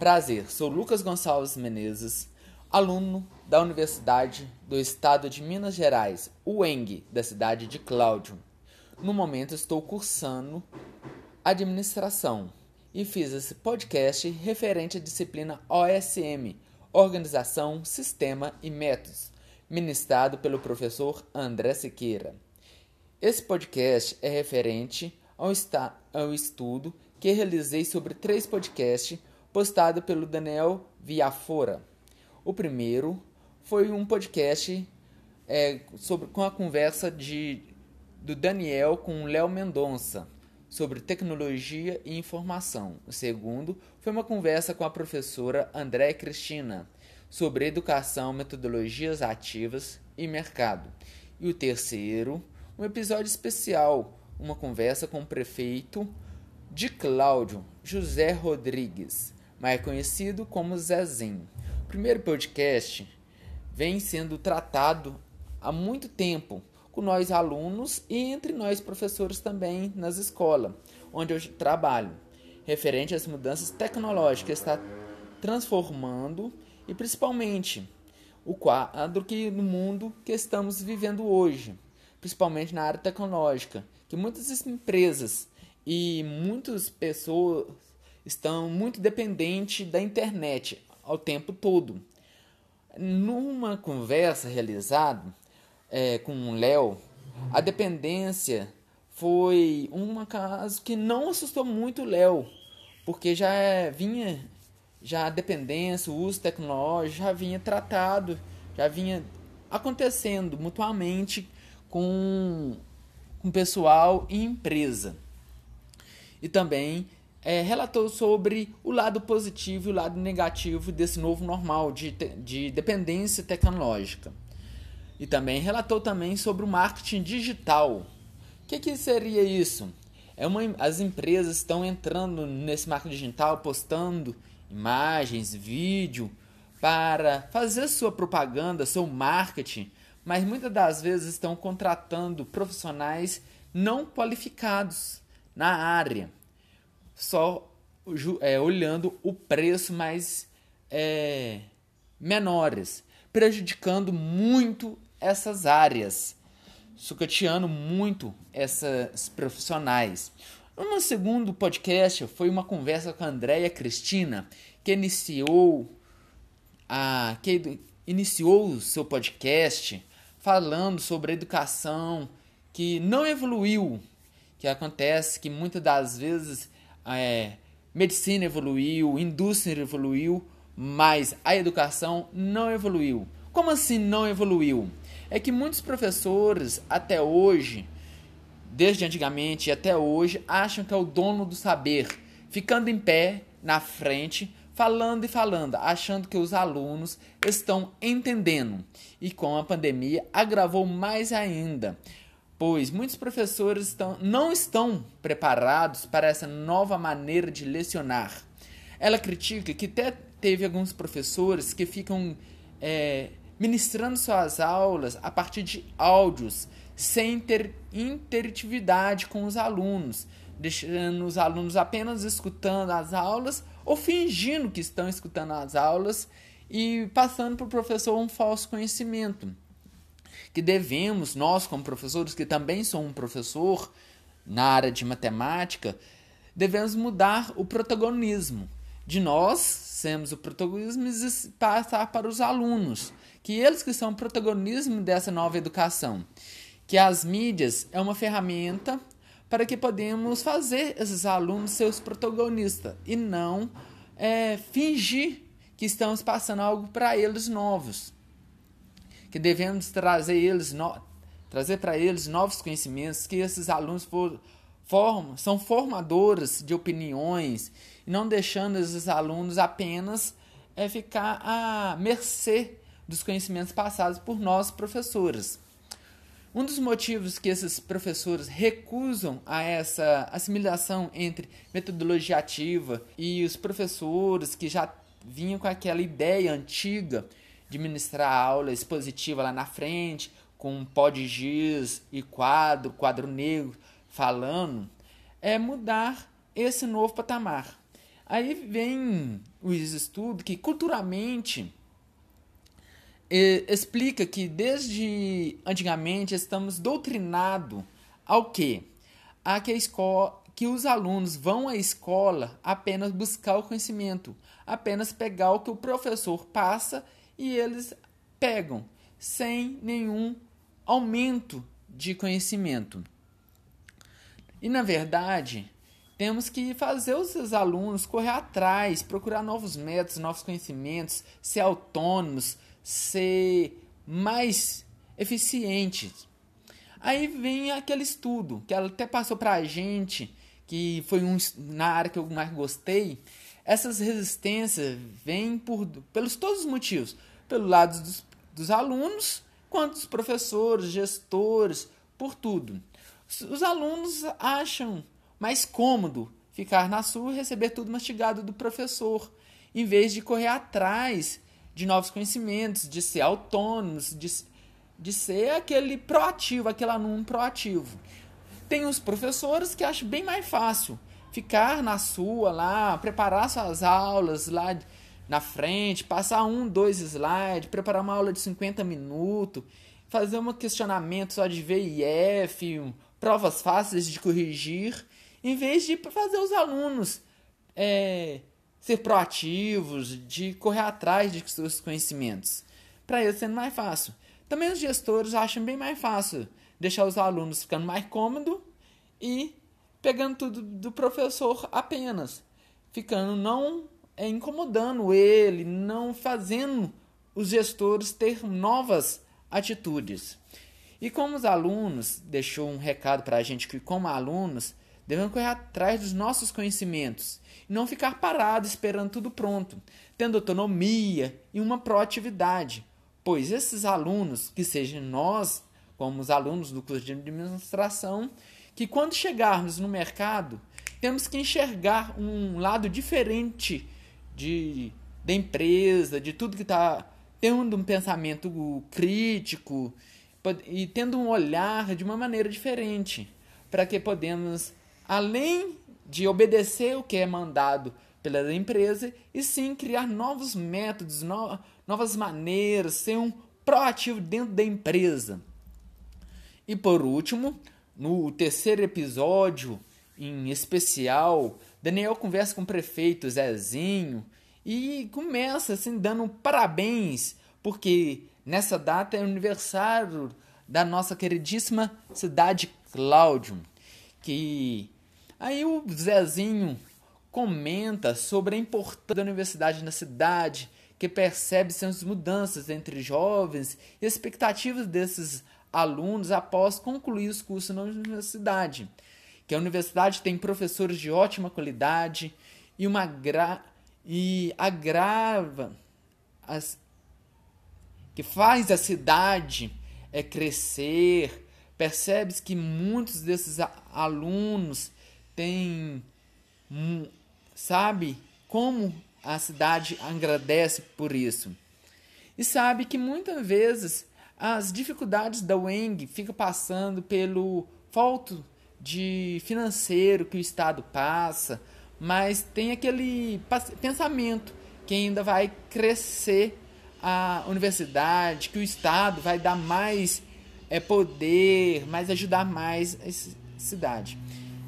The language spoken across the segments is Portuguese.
Prazer, sou Lucas Gonçalves Menezes, aluno da Universidade do Estado de Minas Gerais, UENG, da cidade de Cláudio. No momento estou cursando administração e fiz esse podcast referente à disciplina OSM, Organização, Sistema e Métodos, ministrado pelo professor André Siqueira. Esse podcast é referente ao, ao estudo que realizei sobre três podcasts postados pelo Daniel Viafora. O primeiro foi um podcast é, sobre, com a conversa de, do Daniel com o Léo Mendonça sobre tecnologia e informação. O segundo foi uma conversa com a professora André Cristina sobre educação, metodologias ativas e mercado. E o terceiro, um episódio especial, uma conversa com o prefeito de Cláudio, José Rodrigues, mais conhecido como Zezinho. O primeiro podcast vem sendo tratado há muito tempo com nós alunos e entre nós professores também nas escolas, onde eu trabalho, referente às mudanças tecnológicas que está transformando e principalmente o quadro que no mundo que estamos vivendo hoje, principalmente na área tecnológica, que muitas empresas e muitas pessoas estão muito dependentes da internet ao tempo todo. Numa conversa realizada é, com o Léo, a dependência foi um caso que não assustou muito o Léo, porque já vinha já a dependência, o uso tecnológico já vinha tratado, já vinha acontecendo mutuamente com, com pessoal e empresa. E também é, relatou sobre o lado positivo e o lado negativo desse novo normal de, de dependência tecnológica. E também relatou também sobre o marketing digital. O que, que seria isso? É uma, as empresas estão entrando nesse marketing digital, postando imagens, vídeo, para fazer sua propaganda, seu marketing, mas muitas das vezes estão contratando profissionais não qualificados na área só é, olhando o preço mais é, menores, prejudicando muito essas áreas, sucateando muito essas profissionais. No segundo podcast foi uma conversa com a Andréia Cristina, que iniciou a que iniciou o seu podcast falando sobre a educação que não evoluiu, que acontece que muitas das vezes é, medicina evoluiu, indústria evoluiu, mas a educação não evoluiu. Como assim não evoluiu? É que muitos professores até hoje, desde antigamente e até hoje, acham que é o dono do saber, ficando em pé na frente, falando e falando, achando que os alunos estão entendendo. E com a pandemia agravou mais ainda pois muitos professores estão, não estão preparados para essa nova maneira de lecionar. Ela critica que até teve alguns professores que ficam é, ministrando suas aulas a partir de áudios, sem ter interatividade com os alunos, deixando os alunos apenas escutando as aulas ou fingindo que estão escutando as aulas e passando para o professor um falso conhecimento que devemos, nós como professores, que também sou um professor na área de matemática, devemos mudar o protagonismo. De nós sermos o protagonismo e passar para os alunos, que eles que são o protagonismo dessa nova educação. Que as mídias é uma ferramenta para que podemos fazer esses alunos seus protagonistas e não é, fingir que estamos passando algo para eles novos que devemos trazer eles no, trazer para eles novos conhecimentos, que esses alunos for, formam, são formadores de opiniões, e não deixando esses alunos apenas é, ficar à mercê dos conhecimentos passados por nós professores. Um dos motivos que esses professores recusam a essa assimilação entre metodologia ativa e os professores que já vinham com aquela ideia antiga de ministrar aula expositiva lá na frente, com pó de giz e quadro, quadro negro, falando, é mudar esse novo patamar. Aí vem o estudo que culturalmente explica que desde antigamente estamos doutrinados ao que? A que, a escola, que os alunos vão à escola apenas buscar o conhecimento, apenas pegar o que o professor passa e eles pegam, sem nenhum aumento de conhecimento. E na verdade, temos que fazer os alunos correr atrás, procurar novos métodos, novos conhecimentos, ser autônomos, ser mais eficientes. Aí vem aquele estudo que ela até passou para a gente, que foi um, na área que eu mais gostei. Essas resistências vêm por, pelos todos os motivos, pelo lado dos, dos alunos, quanto dos professores, gestores, por tudo. Os alunos acham mais cômodo ficar na sua e receber tudo mastigado do professor, em vez de correr atrás de novos conhecimentos, de ser autônomos, de, de ser aquele proativo, aquele aluno proativo. Tem os professores que acham bem mais fácil ficar na sua lá, preparar suas aulas lá na frente, passar um, dois slides, preparar uma aula de 50 minutos, fazer um questionamento só de V e F, provas fáceis de corrigir, em vez de fazer os alunos é, ser proativos, de correr atrás de seus conhecimentos. Para eles sendo mais fácil. Também os gestores acham bem mais fácil deixar os alunos ficando mais cômodo e pegando tudo do professor apenas, ficando não é, incomodando ele, não fazendo os gestores ter novas atitudes. E como os alunos, deixou um recado para a gente que como alunos devemos correr atrás dos nossos conhecimentos e não ficar parado esperando tudo pronto, tendo autonomia e uma proatividade, pois esses alunos, que sejam nós, como os alunos do curso de administração, que quando chegarmos no mercado, temos que enxergar um lado diferente de, da empresa, de tudo que está tendo um pensamento crítico e tendo um olhar de uma maneira diferente, para que podemos, além de obedecer o que é mandado pela empresa, e sim criar novos métodos, no, novas maneiras, ser um proativo dentro da empresa. E por último, no terceiro episódio, em especial, Daniel conversa com o prefeito Zezinho e começa assim dando parabéns, porque nessa data é o aniversário da nossa queridíssima cidade Cláudio, que aí o Zezinho comenta sobre a importância da universidade na cidade, que percebe-se as mudanças entre jovens e expectativas desses alunos após concluir os cursos na universidade que a universidade tem professores de ótima qualidade e uma gra e agrava as que faz a cidade é crescer. Percebe-se que muitos desses alunos têm sabe como a cidade agradece por isso. E sabe que muitas vezes as dificuldades da UENG ficam passando pelo falta de financeiro que o Estado passa, mas tem aquele pensamento que ainda vai crescer a universidade, que o Estado vai dar mais é, poder, mais ajudar mais a cidade.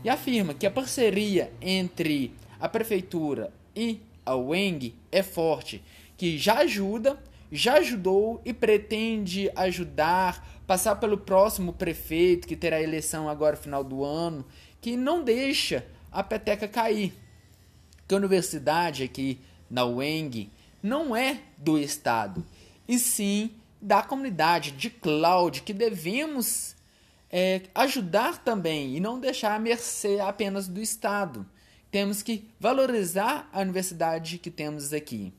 E afirma que a parceria entre a prefeitura e a UENG é forte, que já ajuda, já ajudou e pretende ajudar passar pelo próximo prefeito, que terá eleição agora final do ano, que não deixa a peteca cair. Que a universidade aqui na UENG não é do Estado, e sim da comunidade de Cláudio, que devemos é, ajudar também e não deixar a mercê apenas do Estado. Temos que valorizar a universidade que temos aqui.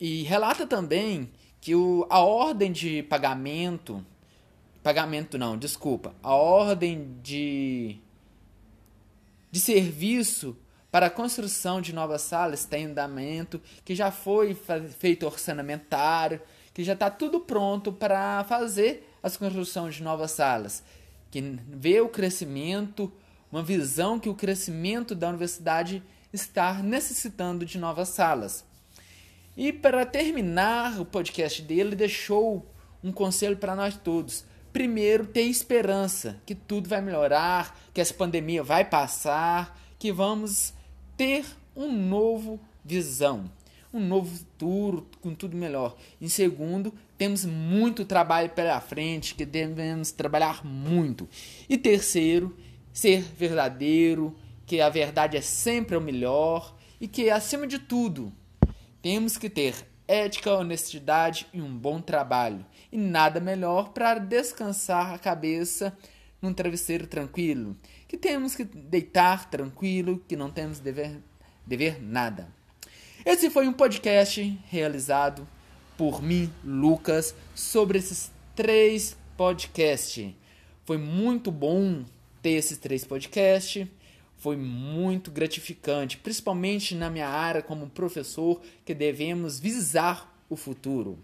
E relata também que o, a ordem de pagamento pagamento não, desculpa, a ordem de de serviço para a construção de novas salas tem andamento, que já foi feito orçamentário, que já está tudo pronto para fazer as construções de novas salas, que vê o crescimento, uma visão que o crescimento da universidade estar necessitando de novas salas. E para terminar o podcast dele, deixou um conselho para nós todos. Primeiro, ter esperança que tudo vai melhorar, que essa pandemia vai passar, que vamos ter um novo visão, um novo futuro com tudo melhor. Em segundo, temos muito trabalho pela frente, que devemos trabalhar muito. E terceiro, ser verdadeiro, que a verdade é sempre o melhor e que, acima de tudo, temos que ter ética, honestidade e um bom trabalho. E nada melhor para descansar a cabeça num travesseiro tranquilo. Que temos que deitar tranquilo, que não temos dever, dever nada. Esse foi um podcast realizado por mim, Lucas, sobre esses três podcasts. Foi muito bom ter esses três podcasts. Foi muito gratificante, principalmente na minha área como professor, que devemos visar o futuro.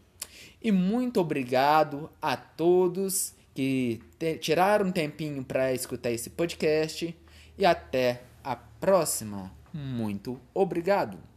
E muito obrigado a todos que tiraram um tempinho para escutar esse podcast. E até a próxima. Muito obrigado.